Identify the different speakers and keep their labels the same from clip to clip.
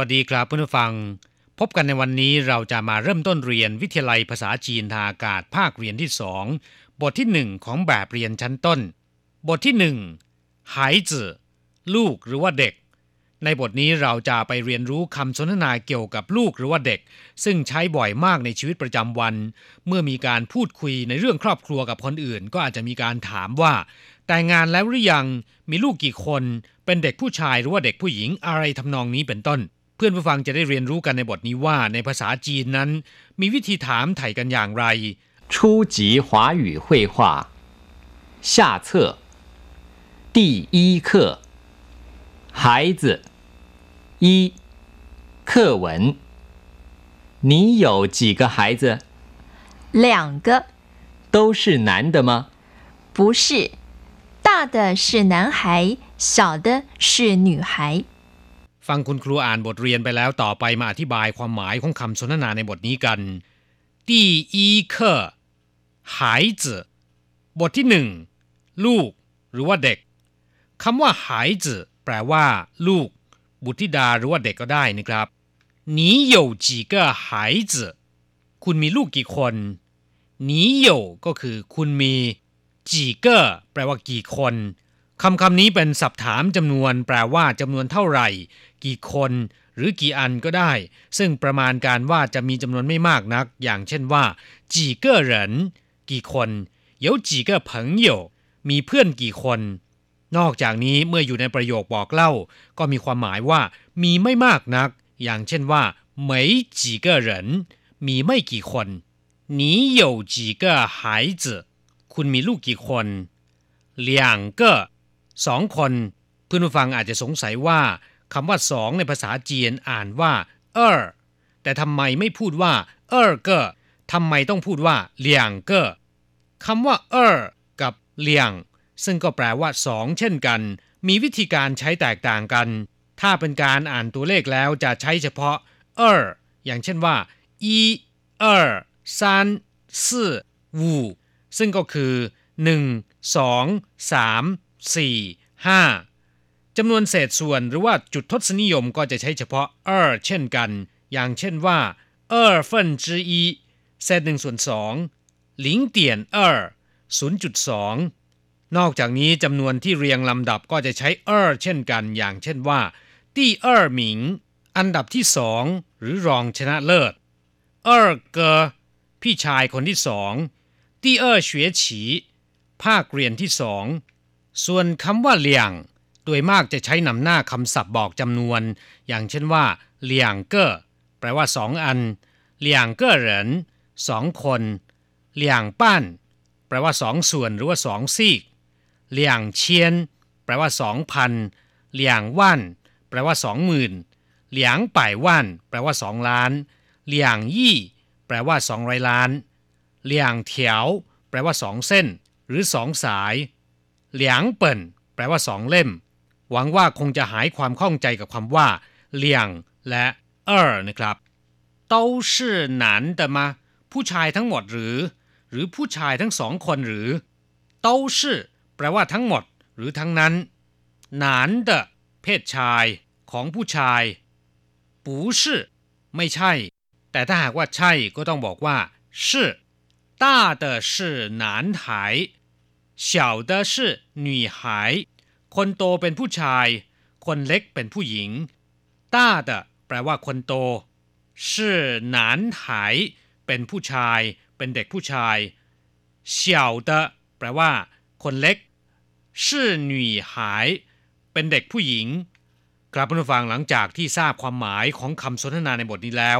Speaker 1: วัสดีครับเพื่อนผู้ฟัง พบกันในวันนี้เราจะมาเริ่มต้นเรียนวิทยาลัยภาษาจีนทางอากาศภาคเรียนที่สองบทที่หนึ่งของแบบเรียนชั้นต้น บทที่หนึ่งหายจื่อลูกหรือว่าเด็ก ในบทนี้เราจะไปเรียนรู้คำสนทนาเกี่ยวกับลูกหรือว่าเด็ก ซึ่งใช้บ่อยมากในชีวิตประจำวัน เมื่อมีการพูดคุยในเรื่องครอบครัวกับคนอื่น ก็อาจจะมีการถามว่า แต่งงานแล้วหรือยังมีลูกกี่คน เป็นเด็กผู้ชายหรือว่าเด็กผู้หญิงอะไรทำนองนี้เป็นต้น พื่อนผู้ฟังจะได้เรียนรู้กันในบทนี้ว่าในภาษาจีนนั้น มีวิธีถามไถ่กันอย่างไร
Speaker 2: 初级华语绘画下册第一课孩子一课文你有几个孩子？
Speaker 3: 两个，
Speaker 2: 都是男的吗？
Speaker 3: 不是，大的是男孩，小的是女孩。
Speaker 1: ฟังคุณครูอ่านบทเรียนไปแล้วต่อไปมาอธิบายความหมายของคำสนทนาในบทนี้กัน第一课孩子บทที่หนึ่งลูก หรือว่าเด็กคำว่า孩子แปลว่า ลูก บุตรธิดาหรือว่าเด็กก็ได้นะครับ你有几个孩子คุณมีลูกกี่คน你有ก็คือ คุณมี几个แปลว่ากี่คน คำคำนี้เป็นศัพท์ถามจำนวน แปลว่าจำนวนเท่าไหร่ กี่คน หรือกี่อันก็ได้ ซึ่งประมาณการว่าจะมีจำนวนไม่มากนัก อย่างเช่นว่า几个人กี่คน有几个朋友มีเพื่อนกี่คน นอกจากนี้เมื่ออยู่ในประโยคบอกเล่า ก็มีความหมายว่า มีไม่มากนัก อย่างเช่นว่า没几个人มีไม่กี่คน你有几个孩子คุณมีลูกกี่คน两个 สองคนเพื่อนผู้ฟังอาจจะสงสัยว่าคำว่าสองในภาษาจีนอ่านว่าเออแต่ทำไมไม่พูดว่าเออเกอทำไมต้องพูดว่าเลียงเกอคำว่าเออกับเลียง ซึ่งก็แปลว่าสองเช่นกัน มีวิธีการใช้แตกต่างกัน ถ้าเป็นการอ่านตัวเลขแล้วจะใช้เฉพาะเอออย่างเช่นว่าอีเออซานสี่วูซึ่งก็คือ1 2 3 4 5จำนวนเศษส่วนหรือว่าจุดทศนิยมก็จะใช้เฉพาะเออเช่นกัน อย่างเช่นว่าเออเฟินจืออีเศษหนึ่งส่วนสองหลิงเตียนเออศูนย์จุดสองนอกจากนี้จำนวนที่เรียงลำดับก็จะใช้เออเช่นกัน อย่างเช่นว่าที่เออหมิง อันดับที่สองหรือรองชนะเลิศเออเกอพี่ชายคนที่สองที่เออเฉวียฉี ภาคเรียนที่สอง ส่วนคำว่าเลี่ยง โดยมากจะใช้นำหน้าคำศัพท์บอกจำนวน อย่างเช่นว่าเลี่ยงเก้อแปลว่าสองอันเลี่ยงเก้อเหรินสองคนเลี่ยงป้านแปลว่าสองส่วนหรือว่าสองซีกเลี่ยงเชียน แปลว่าสองพันเลี่ยงว่านแปลว่าสองหมื่นเหลียงป่ายว่านแปลว่าสองล้านเหลียงยี่ แปลว่าสองร้อยล้านเหลียงเถียว แปลว่าสองเส้น หรือสองสาย เหลียงเปิ่นแปลว่าสองเล่ม หวังว่าคงจะหายความข้องใจกับคำว่าเลี่ยงและเออนะครับ都是男的吗ผู้ชายทั้งหมดหรือ หรือผู้ชายทั้งสองคนหรือ都是แปลว่าทั้งหมด หรือทั้งนั้นหนาน的เพศชาย ของผู้ชาย不是ไม่ใช่ แต่ถ้าหากว่าใช่ก็ต้องบอกว่า是大的是男孩 小的是女孩คนโตเป็นผู้ชาย คนเล็กเป็นผู้หญิงต้า的แปลว่าคนโต是男孩เป็นผู้ชาย เป็นเด็กผู้ชาย小的แปลว่า คนเล็ก是女孩เป็นเด็กผู้หญิง กลับมาฟังหลังจากที่ทราบความหมายของคำสนทนาในบทนี้แล้ว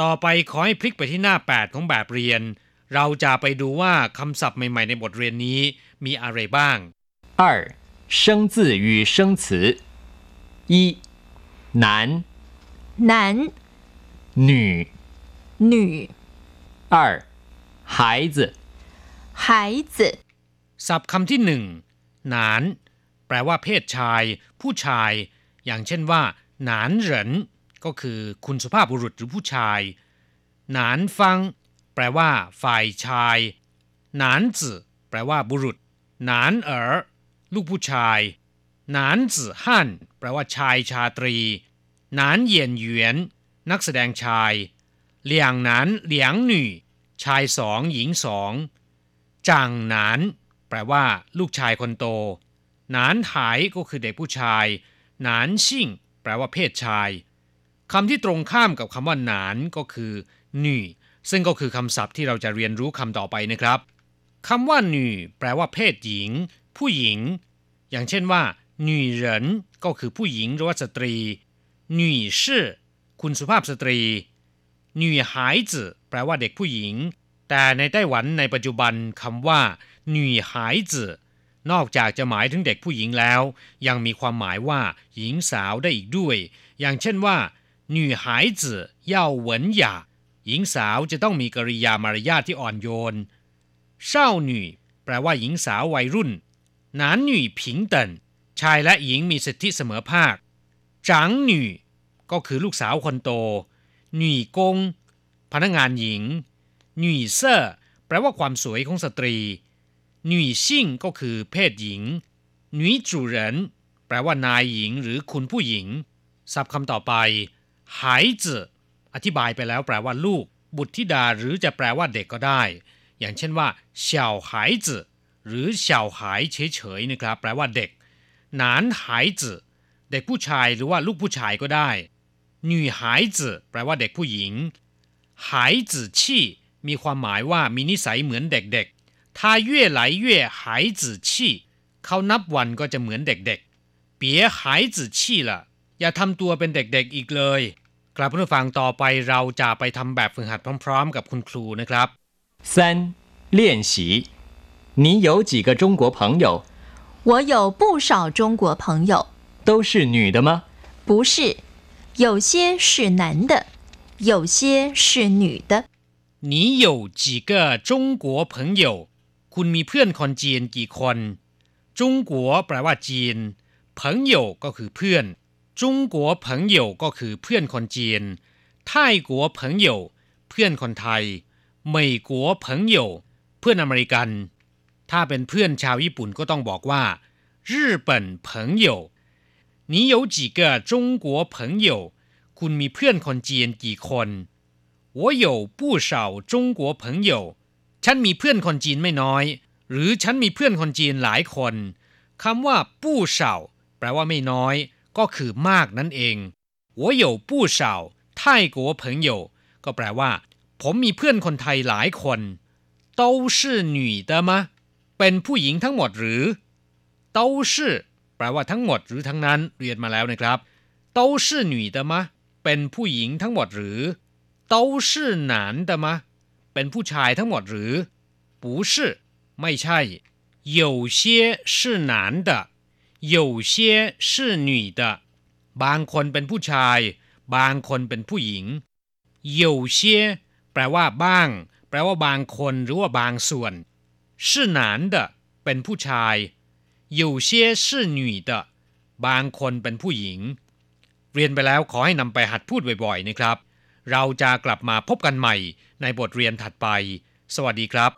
Speaker 1: ต่อไปขอให้พลิกไปที่หน้า 8 ของแบบเรียน เราจะไปดูว่าคำศัพท์ใหม่ๆในบทเรียนนี้ มีอะไรบ้าง
Speaker 2: 二生字与生词一男
Speaker 3: 男
Speaker 2: 女
Speaker 3: 女
Speaker 2: 二孩子
Speaker 3: 孩子
Speaker 1: ศัพท์คำที่หนึ่งหนาน แปลว่าเพศชาย ผู้ชาย อย่างเช่นว่าหนานเหรินก็คือคุณสุภาพบุรุษหรือผู้ชายหนานฟัง แปลว่า ฝ่ายชายหนานจื่อแปลว่าบุรุษห นานเอ๋อลูกผู้ชายหนานจื่อฮั่นแปลว่าชายชาตรีหนานเหยียนเหวียน นักแสดงชาย เหลียงหนานเหลียงหน่ชายสองหญิงสองจางหนาน แปลว่าลูกชายคนโตหนานหายก็คือเด็กผู้ชายหนานชิ่ง แปลว่าเพศชายคำที่ตรงข้ามกับคำว่าหนานก็คือหน่ซึ่งก็คือคำศัพท์ที่เราจะเรียนรู้คำต่อไปนะครับ คำว่าหนี่แปลว่าเพศหญิง ผู้หญิง อย่างเช่นว่าหนี่เหรินก็คือผู้หญิงหรือว่าสตรีหนี่ชื่อคุณสุภาพสตรีหนี่หายจืแปลว่าเด็กผู้หญิง แต่ในไต้หวันในปัจจุบันคำว่าหนี่หายจืนอกจากจะหมายถึงเด็กผู้หญิงแล้ว ยังมีความหมายว่าหญิงสาวได้อีกด้วย อย่างเช่นว่าหนี่หายจืเย่หญิงสาวจะต้องมีกริยามารยาทที่อ่อนโยน เศร้าหน่แปลว่าหญิงสาววัยรุ่น หนานหน่ผิงเตินชายและหญิงมีสิทธิเสมอภาคจางหน่ก็คือลูกสาวคนโต หนุ่ยกง พนักงานหญิง หนุ่ยเซ่อแปลว่าความสวยของสตรี หนุ่ยซิ่งก็คือเพศหญิง หนุ่ยจูเหรินแปลว่านายหญิงหรือคุณผู้หญิงศัพท์คำต่อไป หายจือธิบายไปแล้วแปลว่าลูก บุตรธิดาหรือจะแปลว่าเด็กก็ได้ อย่างเช่นว่าเฉาหายจื่หรือเฉาหายเฉยๆนะครับ แปลว่าเด็ก男孩子เด็กผู้ชายหรือว่าลูกผู้ชายก็ได้女孩子แปลว่าเด็กผู้หญิงหายจื่อชี่มีความหมายว่ามีนิสัยเหมือนเด็กๆถ้าเย่ไหลเย่หายจื่อชี่เขานับวันก็จะเหมือนเด็กๆเปียหายจื่อชี่ละอย่าทำตัวเป็นเด็กๆอีกเลยกลับผู้ฟังต่อไปเราจะไปทำแบบฝึกหัดพร้อม ๆ กับคุณครูนะครับ
Speaker 2: 三练习你有几个中国朋友
Speaker 3: 我有不少中国朋友
Speaker 2: 都是女的吗
Speaker 3: 不是有些是男的，有些是女的。
Speaker 1: 你有几个中国朋友？คุณมีเพื่อนคนจีนกี่คนจงกัวแปลว่าจีนเพิงโยก็คือเพื่อนจงกัวเพิงโยก็คือเพื่อนคนจีนไทยกัวเพิงโยเพื่อนคนไทย เมยกัวเพิงโยเพื่อนอเมริกัน ถ้าเป็นเพื่อนชาวญี่ปุ่นก็ต้องบอกว่า日本朋友你有几个中国朋友คุณมีเพื่อนคนจีนกี่คน我有不少中国朋友ฉันมีเพื่อนคนจีนไม่น้อย หรือฉันมีเพื่อนคนจีนหลายคนคำว่าผู้เฉาแปลว่าไม่น้อย ก็คือมากนั่นเอง我有不少泰国朋友ก็แปลว่า ผมมีเพื่อนคนไทยหลายคน都是女的吗เป็นผู้หญิงทั้งหมดหรือ都是แปลว่าทั้งหมดหรือทั้งนั้นเรียนมาแล้วนะครับ都是女的吗เป็นผู้หญิงทั้งหมดหรือ都是男的吗เป็นผู้ชายทั้งหมดหรือ不是ไม่ใช่有些是男的有些是女的บางคนเป็นผู้ชาย บางคนเป็นผู้หญิง有些 แปลว่าบ้าง แปลว่าบางคนหรือว่าบางส่วน是男的เป็นผู้ชาย有些是女的บางคนเป็นผู้หญิง เรียนไปแล้วขอให้นำไปหัดพูดบ่อยๆนะครับ เราจะกลับมาพบกันใหม่ในบทเรียนถัดไป สวัสดีครับ